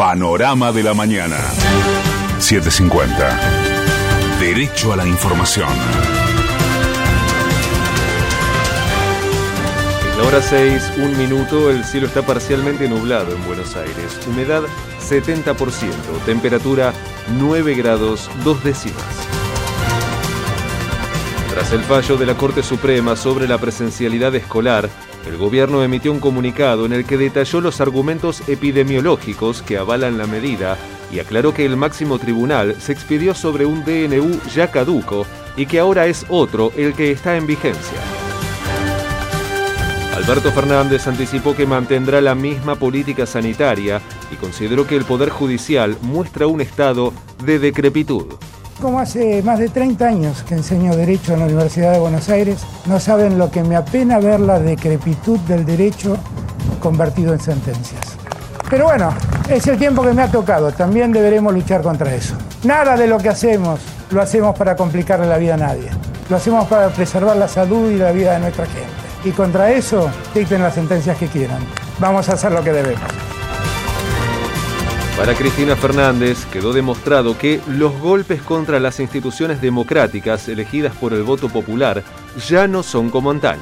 Panorama de la Mañana. 750. Derecho a la información. Es la hora 6, un minuto, el cielo está parcialmente nublado en Buenos Aires. Humedad 70%, temperatura 9 grados 2 décimas. Tras el fallo de la Corte Suprema sobre la presencialidad escolar, el gobierno emitió un comunicado en el que detalló los argumentos epidemiológicos que avalan la medida y aclaró que el máximo tribunal se expidió sobre un DNU ya caduco y que ahora es otro el que está en vigencia. Alberto Fernández anticipó que mantendrá la misma política sanitaria y consideró que el Poder Judicial muestra un estado de decrepitud. Como hace más de 30 años que enseño Derecho en la Universidad de Buenos Aires, no saben lo que me apena ver la decrepitud del derecho convertido en sentencias. Pero bueno, es el tiempo que me ha tocado, también deberemos luchar contra eso. Nada de lo que hacemos lo hacemos para complicarle la vida a nadie, lo hacemos para preservar la salud y la vida de nuestra gente. Y contra eso, dicten las sentencias que quieran. Vamos a hacer lo que debemos. Para Cristina Fernández quedó demostrado que los golpes contra las instituciones democráticas elegidas por el voto popular ya no son como antaño.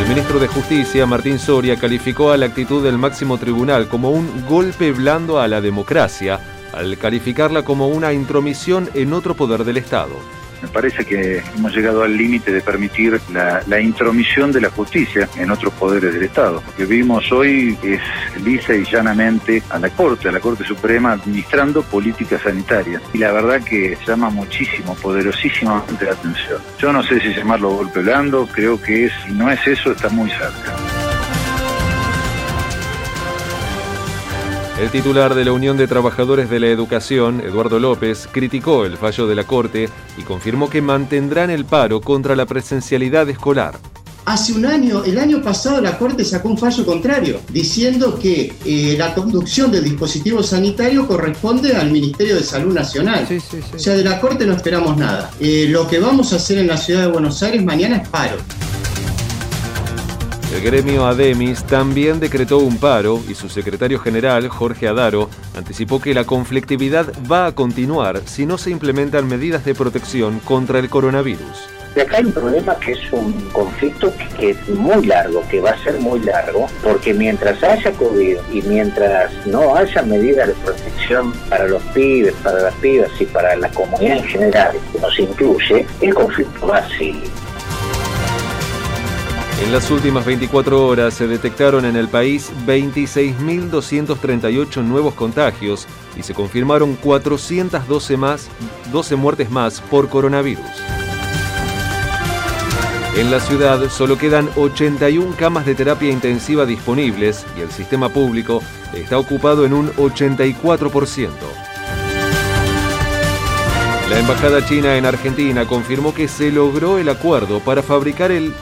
El ministro de Justicia, Martín Soria, calificó a la actitud del máximo tribunal como un golpe blando a la democracia, al calificarla como una intromisión en otro poder del Estado. Me parece que hemos llegado al límite de permitir la, la, intromisión de la justicia en otros poderes del Estado. Lo que vimos hoy es lisa y llanamente a la Corte, a la Corte Suprema, administrando políticas sanitarias. Y la verdad que llama muchísimo, poderosísimamente la atención. Yo no sé si llamarlo golpe blando, creo que es, si no es eso, está muy cerca. El titular de la Unión de Trabajadores de la Educación, Eduardo López, criticó el fallo de la Corte y confirmó que mantendrán el paro contra la presencialidad escolar. Hace un año, el año pasado, la Corte sacó un fallo contrario, diciendo que eh, la conducción del dispositivo sanitario corresponde al Ministerio de Salud Nacional. Sí, sí, sí. O sea, de la Corte no esperamos nada. Eh, lo que vamos a hacer en la ciudad de Buenos Aires mañana es paro. El gremio Ademis también decretó un paro y su secretario general, Jorge Adaro, anticipó que la conflictividad va a continuar si no se implementan medidas de protección contra el coronavirus. De acá hay un problema que es un conflicto que es muy largo, que va a ser muy largo, porque mientras haya COVID y mientras no haya medidas de protección para los pibes, para las pibas y para la comunidad en general, que nos incluye, el conflicto va a seguir. En las últimas 24 horas se detectaron en el país 26.238 nuevos contagios y se confirmaron 412 más, 12 muertes más por coronavirus. En la ciudad solo quedan 81 camas de terapia intensiva disponibles y el sistema público está ocupado en un 84%. La embajada china en Argentina confirmó que se logró el acuerdo para fabricar el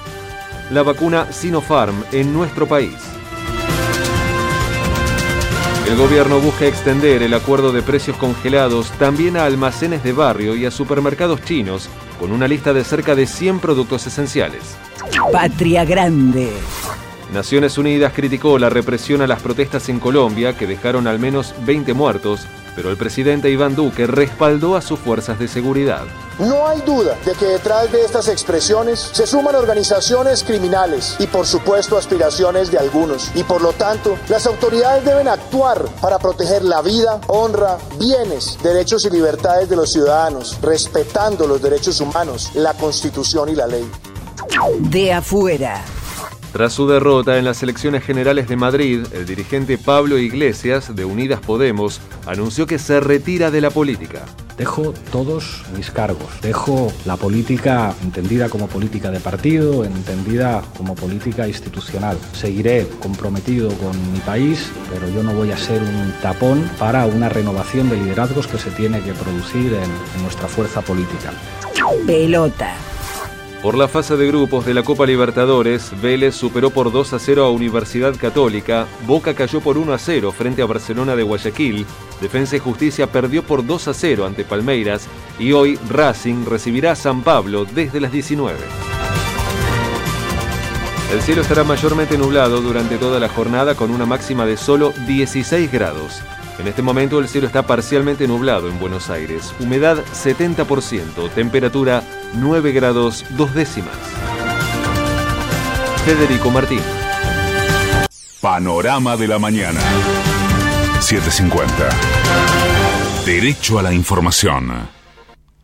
la vacuna Sinopharm en nuestro país. El gobierno busca extender el acuerdo de precios congelados también a almacenes de barrio y a supermercados chinos, con una lista de cerca de 100 productos esenciales. Patria Grande. Naciones Unidas criticó la represión a las protestas en Colombia, que dejaron al menos 20 muertos, pero el presidente Iván Duque respaldó a sus fuerzas de seguridad. No hay duda de que detrás de estas expresiones se suman organizaciones criminales y por supuesto aspiraciones de algunos. Y por lo tanto, las autoridades deben actuar para proteger la vida, honra, bienes, derechos y libertades de los ciudadanos, respetando los derechos humanos, la constitución y la ley. De afuera. Tras su derrota en las elecciones generales de Madrid, el dirigente Pablo Iglesias, de Unidas Podemos, anunció que se retira de la política. Dejo todos mis cargos. Dejo la política entendida como política de partido, entendida como política institucional. Seguiré comprometido con mi país, pero yo no voy a ser un tapón para una renovación de liderazgos que se tiene que producir en, en nuestra fuerza política. Pelota. Por la fase de grupos de la Copa Libertadores, Vélez superó por 2 a 0 a Universidad Católica, Boca cayó por 1 a 0 frente a Barcelona de Guayaquil, Defensa y Justicia perdió por 2 a 0 ante Palmeiras y hoy Racing recibirá a San Pablo desde las 19. El cielo estará mayormente nublado durante toda la jornada con una máxima de solo 16 grados. En este momento el cielo está parcialmente nublado en Buenos Aires. Humedad 70%, temperatura 9 grados 2 décimas. Federico Martín. Panorama de la mañana. 750. Derecho a la información.